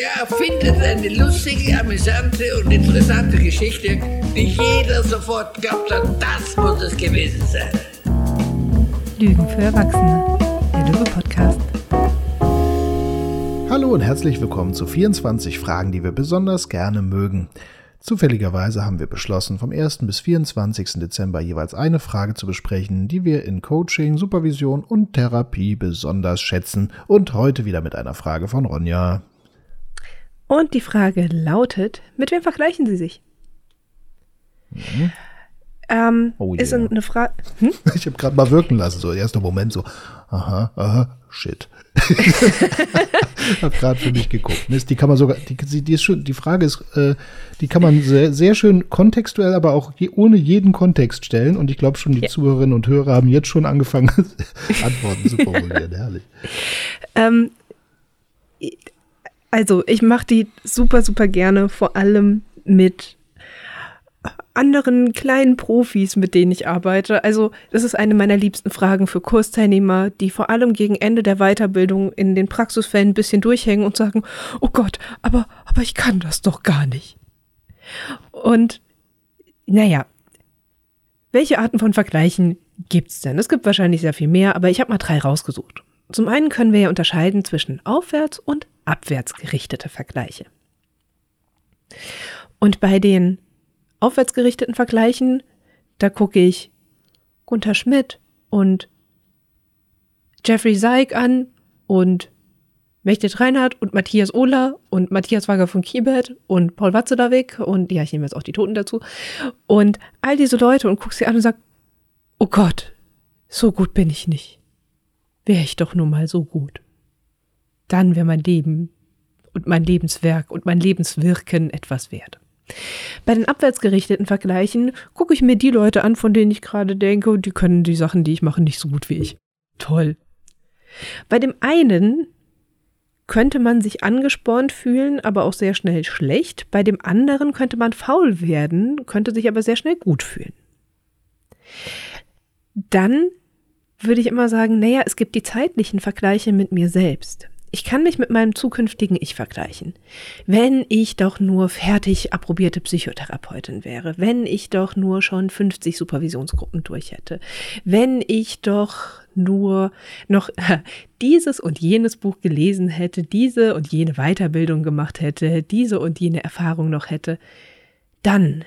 Der erfindet eine lustige, amüsante und interessante Geschichte, die jeder sofort glaubt hat, das muss es gewesen sein. Lügen für Erwachsene, der Lüge-Podcast. Hallo und herzlich willkommen zu 24 Fragen, die wir besonders gerne mögen. Zufälligerweise haben wir beschlossen, vom 1. bis 24. Dezember jeweils eine Frage zu besprechen, die wir in Coaching, Supervision und Therapie besonders schätzen. Und heute wieder mit einer Frage von Ronja. Und die Frage lautet, mit wem vergleichen Sie sich? Mhm. Ähm, oh yeah. Ist eine Frage. Hm? Ich habe gerade mal wirken lassen, so erster Moment so, aha, aha, shit. habe gerade für mich geguckt. Mist, die kann man sogar, die, die, ist schon, die Frage ist, äh, die kann man sehr, sehr schön kontextuell, aber auch je, ohne jeden Kontext stellen. Und ich glaube schon, die ja. Zuhörerinnen und Hörer haben jetzt schon angefangen, Antworten zu formulieren. Herrlich. Ähm, also, ich mache die super, super gerne, vor allem mit anderen kleinen Profis, mit denen ich arbeite. Also, das ist eine meiner liebsten Fragen für Kursteilnehmer, die vor allem gegen Ende der Weiterbildung in den Praxisfällen ein bisschen durchhängen und sagen, oh Gott, aber, aber ich kann das doch gar nicht. Und, naja, welche Arten von Vergleichen gibt es denn? Es gibt wahrscheinlich sehr viel mehr, aber ich habe mal drei rausgesucht. Zum einen können wir ja unterscheiden zwischen aufwärts und abwärts gerichtete Vergleiche. Und bei den aufwärts gerichteten Vergleichen, da gucke ich Gunther Schmidt und Jeffrey Seig an und Mechtet Reinhardt und Matthias Ohler und Matthias Wager von Kibet und Paul Watzedawik und ja, ich nehme jetzt auch die Toten dazu und all diese Leute und gucke sie an und sage, oh Gott, so gut bin ich nicht. Wäre ich doch nur mal so gut. Dann wäre mein Leben und mein Lebenswerk und mein Lebenswirken etwas wert. Bei den abwärtsgerichteten Vergleichen gucke ich mir die Leute an, von denen ich gerade denke, die können die Sachen, die ich mache, nicht so gut wie ich. Toll. Bei dem einen könnte man sich angespornt fühlen, aber auch sehr schnell schlecht. Bei dem anderen könnte man faul werden, könnte sich aber sehr schnell gut fühlen. Dann würde ich immer sagen, naja, es gibt die zeitlichen Vergleiche mit mir selbst. Ich kann mich mit meinem zukünftigen Ich vergleichen. Wenn ich doch nur fertig approbierte Psychotherapeutin wäre, wenn ich doch nur schon 50 Supervisionsgruppen durch hätte, wenn ich doch nur noch dieses und jenes Buch gelesen hätte, diese und jene Weiterbildung gemacht hätte, diese und jene Erfahrung noch hätte, dann,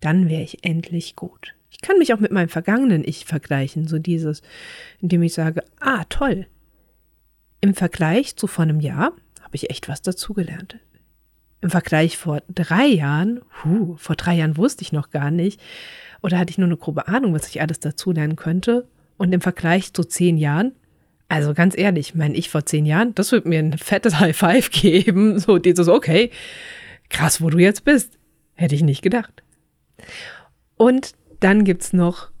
dann wäre ich endlich gut. Ich kann mich auch mit meinem vergangenen Ich vergleichen, so dieses, indem ich sage, ah, toll, im Vergleich zu vor einem Jahr habe ich echt was dazugelernt. Im Vergleich vor drei Jahren, huh, vor drei Jahren wusste ich noch gar nicht oder hatte ich nur eine grobe Ahnung, was ich alles dazulernen könnte. Und im Vergleich zu zehn Jahren, also ganz ehrlich, mein Ich vor zehn Jahren, das wird mir ein fettes High Five geben. So dieses, okay, krass, wo du jetzt bist. Hätte ich nicht gedacht. Und dann gibt es noch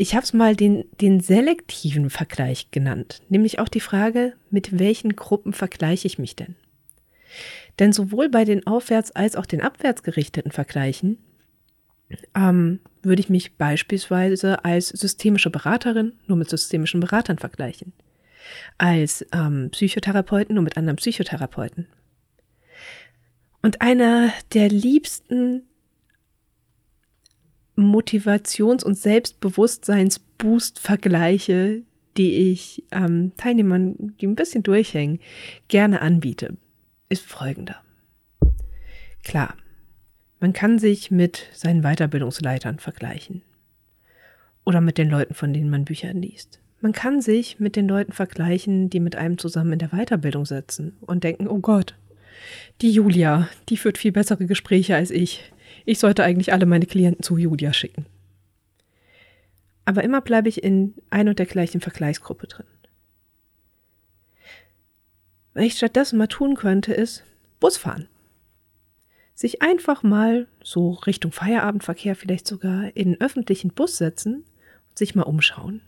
ich habe es mal den, den selektiven Vergleich genannt, nämlich auch die Frage, mit welchen Gruppen vergleiche ich mich denn? Denn sowohl bei den aufwärts als auch den abwärts gerichteten Vergleichen ähm, würde ich mich beispielsweise als systemische Beraterin nur mit systemischen Beratern vergleichen, als ähm, Psychotherapeuten nur mit anderen Psychotherapeuten. Und einer der liebsten Motivations- und Selbstbewusstseinsboost-Vergleiche, die ich ähm, Teilnehmern, die ein bisschen durchhängen, gerne anbiete, ist folgender. Klar, man kann sich mit seinen Weiterbildungsleitern vergleichen oder mit den Leuten, von denen man Bücher liest. Man kann sich mit den Leuten vergleichen, die mit einem zusammen in der Weiterbildung sitzen und denken, oh Gott, die Julia, die führt viel bessere Gespräche als ich. Ich sollte eigentlich alle meine Klienten zu Julia schicken. Aber immer bleibe ich in ein und der gleichen Vergleichsgruppe drin. Was ich stattdessen mal tun könnte, ist Bus fahren. Sich einfach mal so Richtung Feierabendverkehr vielleicht sogar in einen öffentlichen Bus setzen und sich mal umschauen.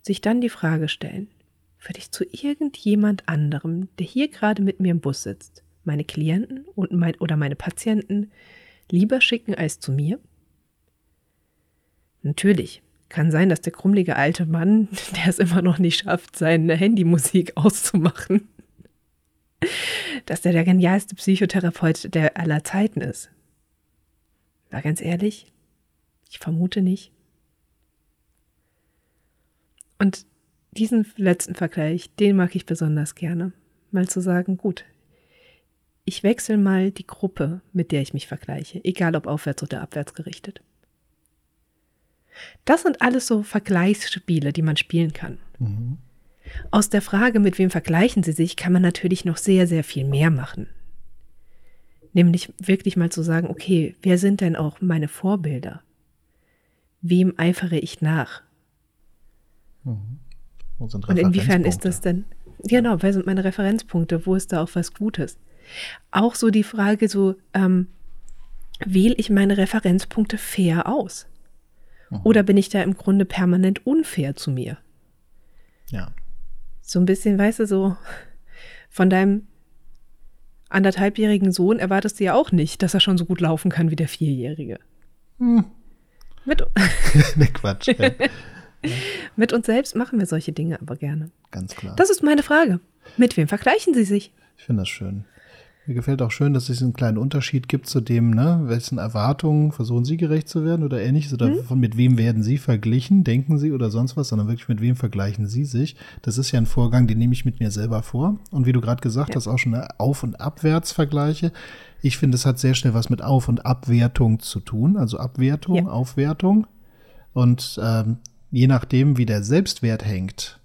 Sich dann die Frage stellen, würde ich zu irgendjemand anderem, der hier gerade mit mir im Bus sitzt, meine Klienten und mein, oder meine Patienten lieber schicken als zu mir? Natürlich, kann sein, dass der krummelige alte Mann, der es immer noch nicht schafft, seine Handymusik auszumachen, dass der der genialste Psychotherapeut der aller Zeiten ist. War ganz ehrlich, ich vermute nicht. Und diesen letzten Vergleich, den mag ich besonders gerne. Mal zu sagen, gut, ich wechsle mal die Gruppe, mit der ich mich vergleiche, egal ob aufwärts oder abwärts gerichtet. Das sind alles so Vergleichsspiele, die man spielen kann. Mhm. Aus der Frage, mit wem vergleichen Sie sich, kann man natürlich noch sehr, sehr viel mehr machen. Nämlich wirklich mal zu sagen, okay, wer sind denn auch meine Vorbilder? Wem eifere ich nach? Mhm. Und inwiefern ist das denn? Genau, wer sind meine Referenzpunkte? Wo ist da auch was Gutes? Auch so die Frage, so ähm, wähle ich meine Referenzpunkte fair aus? Mhm. Oder bin ich da im Grunde permanent unfair zu mir? Ja. So ein bisschen, weißt du, so von deinem anderthalbjährigen Sohn erwartest du ja auch nicht, dass er schon so gut laufen kann wie der Vierjährige. Hm. Mit, ne Quatsch. Ja. Mit uns selbst machen wir solche Dinge aber gerne. Ganz klar. Das ist meine Frage. Mit wem vergleichen Sie sich? Ich finde das schön. Mir gefällt auch schön, dass es einen kleinen Unterschied gibt zu dem, ne, wessen Erwartungen versuchen Sie gerecht zu werden oder ähnliches oder von mit wem werden Sie verglichen, denken Sie oder sonst was, sondern wirklich mit wem vergleichen Sie sich. Das ist ja ein Vorgang, den nehme ich mit mir selber vor. Und wie du gerade gesagt ja. hast, auch schon ne, Auf- und Abwärtsvergleiche. Ich finde, es hat sehr schnell was mit Auf- und Abwertung zu tun, also Abwertung, ja. Aufwertung. Und ähm, je nachdem, wie der Selbstwert hängt,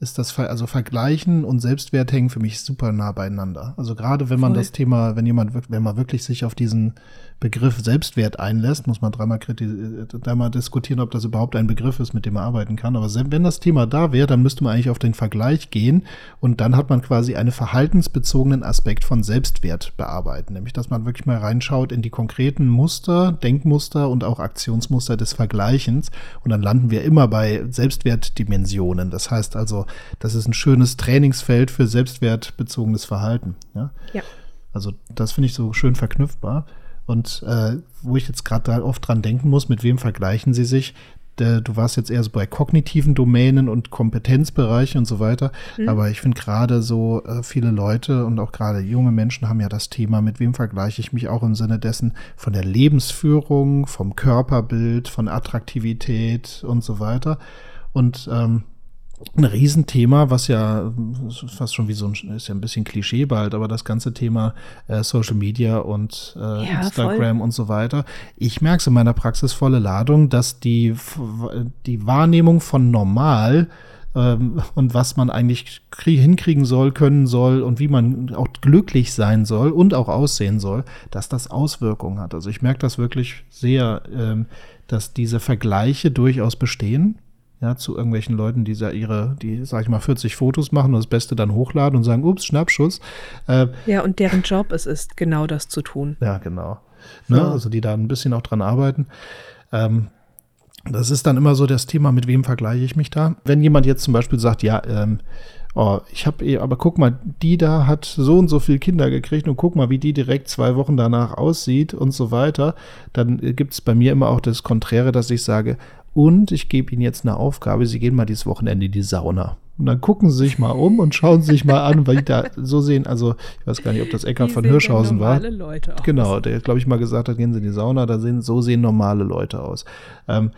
ist das also Vergleichen und Selbstwert hängen für mich super nah beieinander. Also gerade wenn man Voll. das Thema, wenn jemand, wenn man wirklich sich auf diesen Begriff Selbstwert einlässt, muss man dreimal, dreimal diskutieren, ob das überhaupt ein Begriff ist, mit dem man arbeiten kann. Aber wenn das Thema da wäre, dann müsste man eigentlich auf den Vergleich gehen und dann hat man quasi einen verhaltensbezogenen Aspekt von Selbstwert bearbeiten. Nämlich, dass man wirklich mal reinschaut in die konkreten Muster, Denkmuster und auch Aktionsmuster des Vergleichens. Und dann landen wir immer bei Selbstwertdimensionen. Das heißt also, das ist ein schönes Trainingsfeld für selbstwertbezogenes Verhalten. Ja. ja. Also das finde ich so schön verknüpfbar. Und äh, wo ich jetzt gerade oft dran denken muss, mit wem vergleichen sie sich? du warst jetzt eher so bei kognitiven Domänen und Kompetenzbereiche und so weiter. Mhm. Aber ich finde gerade so äh, viele Leute und auch gerade junge Menschen haben ja das Thema, mit wem vergleiche ich mich auch im Sinne dessen von der Lebensführung, vom Körperbild, von Attraktivität und so weiter. Und ähm, ein Riesenthema, was ja fast schon wie so ein, ist ja ein bisschen Klischee bald, aber das ganze Thema äh, Social Media und äh, ja, Instagram voll. und so weiter. Ich merke es in meiner Praxis volle Ladung, dass die, die Wahrnehmung von normal ähm, und was man eigentlich hinkriegen soll, können soll und wie man auch glücklich sein soll und auch aussehen soll, dass das Auswirkungen hat. Also ich merke das wirklich sehr, ähm, dass diese Vergleiche durchaus bestehen ja, zu irgendwelchen Leuten, die ihre, die, sag ich mal, 40 Fotos machen und das Beste dann hochladen und sagen, ups, Schnappschuss. Äh, ja, und deren Job es ist, genau das zu tun. Ja, genau. Ne? So. Also die da ein bisschen auch dran arbeiten. Ähm, das ist dann immer so das Thema, mit wem vergleiche ich mich da. Wenn jemand jetzt zum Beispiel sagt, ja, ähm, oh, ich habe, eh, aber guck mal, die da hat so und so viele Kinder gekriegt und guck mal, wie die direkt zwei Wochen danach aussieht und so weiter, dann gibt es bei mir immer auch das Konträre, dass ich sage, und ich gebe Ihnen jetzt eine Aufgabe, Sie gehen mal dieses Wochenende in die Sauna. Und dann gucken Sie sich mal um und schauen Sie sich mal an, weil die da so sehen, also ich weiß gar nicht, ob das Eckhard von Hirschhausen war. Leute aus. Genau, der glaube ich mal gesagt hat, gehen Sie in die Sauna, da sehen, so sehen normale Leute aus. Ähm,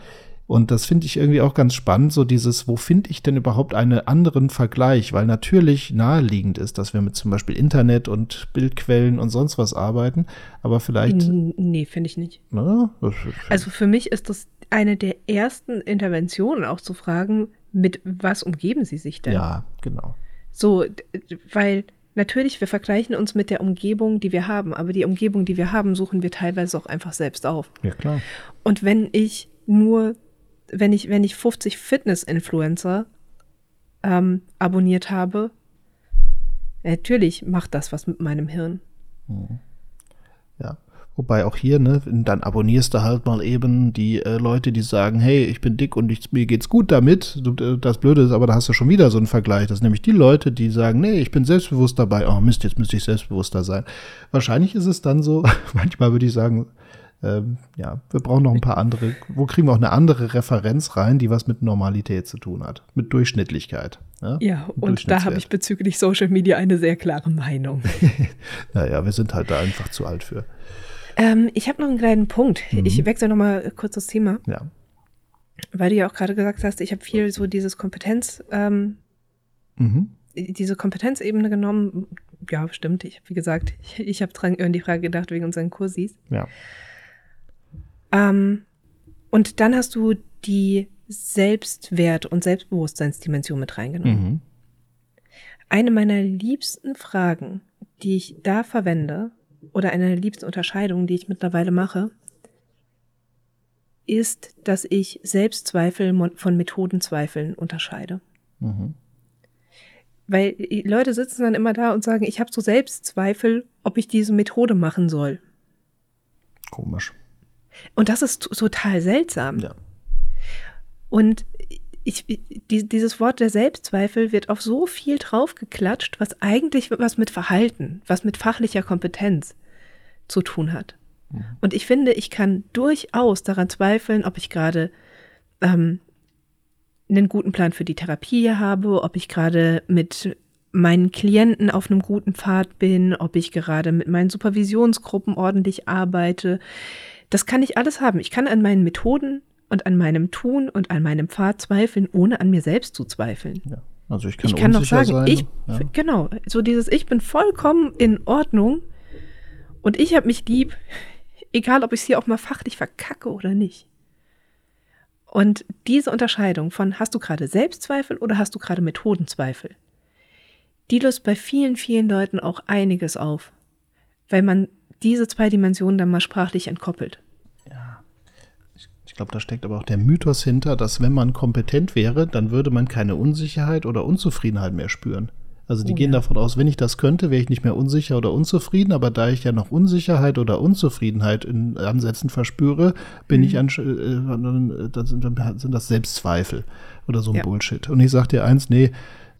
und das finde ich irgendwie auch ganz spannend, so dieses, wo finde ich denn überhaupt einen anderen Vergleich? Weil natürlich naheliegend ist, dass wir mit zum Beispiel Internet und Bildquellen und sonst was arbeiten, aber vielleicht. Nee, finde ich nicht. Na, also für mich ist das eine der ersten Interventionen auch zu fragen, mit was umgeben sie sich denn? Ja, genau. So, weil natürlich, wir vergleichen uns mit der Umgebung, die wir haben, aber die Umgebung, die wir haben, suchen wir teilweise auch einfach selbst auf. Ja, klar. Und wenn ich nur, wenn ich, wenn ich 50 Fitness-Influencer ähm, abonniert habe, natürlich macht das was mit meinem Hirn. Mhm. Ja. Wobei auch hier, ne, dann abonnierst du halt mal eben die äh, Leute, die sagen, hey, ich bin dick und ich, mir geht's gut damit. Äh, das Blöde ist, aber da hast du schon wieder so einen Vergleich. Das sind nämlich die Leute, die sagen, nee, ich bin selbstbewusst dabei. Oh Mist, jetzt müsste ich selbstbewusster sein. Wahrscheinlich ist es dann so, manchmal würde ich sagen, ähm, ja, wir brauchen noch ein paar andere. Wo kriegen wir auch eine andere Referenz rein, die was mit Normalität zu tun hat? Mit Durchschnittlichkeit. Ja, ja und da habe ich bezüglich Social Media eine sehr klare Meinung. naja, wir sind halt da einfach zu alt für. Ähm, ich habe noch einen kleinen Punkt. Mhm. Ich wechsle noch mal kurz das Thema. Ja. Weil du ja auch gerade gesagt hast, ich habe viel so dieses Kompetenz, ähm, mhm. diese Kompetenzebene genommen. Ja, stimmt. Ich, wie gesagt, ich, ich habe dran an die Frage gedacht wegen unseren Kursis. Ja. Ähm, und dann hast du die Selbstwert- und Selbstbewusstseinsdimension mit reingenommen. Mhm. Eine meiner liebsten Fragen, die ich da verwende, oder eine der liebsten Unterscheidungen, die ich mittlerweile mache, ist, dass ich Selbstzweifel von Methodenzweifeln unterscheide. Mhm. Weil die Leute sitzen dann immer da und sagen, ich habe so Selbstzweifel, ob ich diese Methode machen soll. Komisch. Und das ist total seltsam. Ja. Und ich, die, dieses Wort der Selbstzweifel wird auf so viel draufgeklatscht, was eigentlich was mit Verhalten, was mit fachlicher Kompetenz zu tun hat. Mhm. Und ich finde, ich kann durchaus daran zweifeln, ob ich gerade ähm, einen guten Plan für die Therapie habe, ob ich gerade mit meinen Klienten auf einem guten Pfad bin, ob ich gerade mit meinen Supervisionsgruppen ordentlich arbeite. Das kann ich alles haben. Ich kann an meinen Methoden und an meinem Tun und an meinem Pfad zweifeln, ohne an mir selbst zu zweifeln. Ja. Also ich kann, ich kann noch sagen, sein, ich, ja. genau, so dieses Ich bin vollkommen in Ordnung und ich habe mich lieb, egal ob ich es hier auch mal fachlich verkacke oder nicht. Und diese Unterscheidung von hast du gerade Selbstzweifel oder hast du gerade Methodenzweifel, die löst bei vielen, vielen Leuten auch einiges auf, weil man diese zwei Dimensionen dann mal sprachlich entkoppelt. Ich glaube, da steckt aber auch der Mythos hinter, dass wenn man kompetent wäre, dann würde man keine Unsicherheit oder Unzufriedenheit mehr spüren. Also die oh, gehen ja. davon aus, wenn ich das könnte, wäre ich nicht mehr unsicher oder unzufrieden, aber da ich ja noch Unsicherheit oder Unzufriedenheit in Ansätzen verspüre, bin mhm. ich an, äh, dann, sind, dann sind das Selbstzweifel oder so ein ja. Bullshit. Und ich sage dir eins, nee,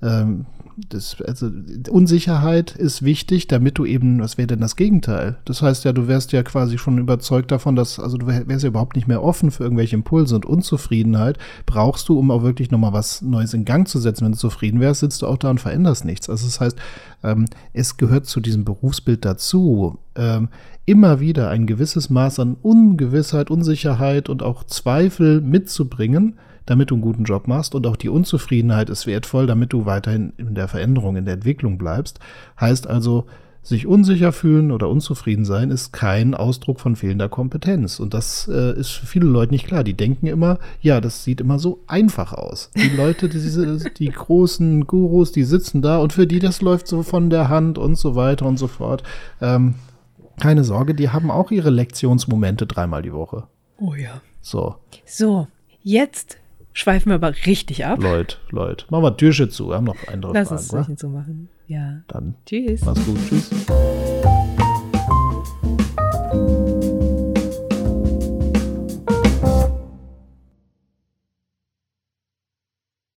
ähm, das, also Unsicherheit ist wichtig, damit du eben, was wäre denn das Gegenteil? Das heißt ja, du wärst ja quasi schon überzeugt davon, dass, also du wärst ja überhaupt nicht mehr offen für irgendwelche Impulse und Unzufriedenheit brauchst du, um auch wirklich nochmal was Neues in Gang zu setzen. Wenn du zufrieden wärst, sitzt du auch da und veränderst nichts. Also das heißt, ähm, es gehört zu diesem Berufsbild dazu, ähm, immer wieder ein gewisses Maß an Ungewissheit, Unsicherheit und auch Zweifel mitzubringen, damit du einen guten Job machst und auch die Unzufriedenheit ist wertvoll, damit du weiterhin in der Veränderung, in der Entwicklung bleibst. Heißt also, sich unsicher fühlen oder unzufrieden sein ist kein Ausdruck von fehlender Kompetenz. Und das äh, ist für viele Leute nicht klar. Die denken immer, ja, das sieht immer so einfach aus. Die Leute, diese, die großen Gurus, die sitzen da und für die das läuft so von der Hand und so weiter und so fort. Ähm, keine Sorge, die haben auch ihre Lektionsmomente dreimal die Woche. Oh ja. So. So, jetzt schweifen wir aber richtig ab. Leute, Leute. Machen wir Türchen zu. Wir haben noch andere Lass Fragen. Lass uns Türchen zu machen. Ja. Dann. Tschüss. Mach's gut. Tschüss.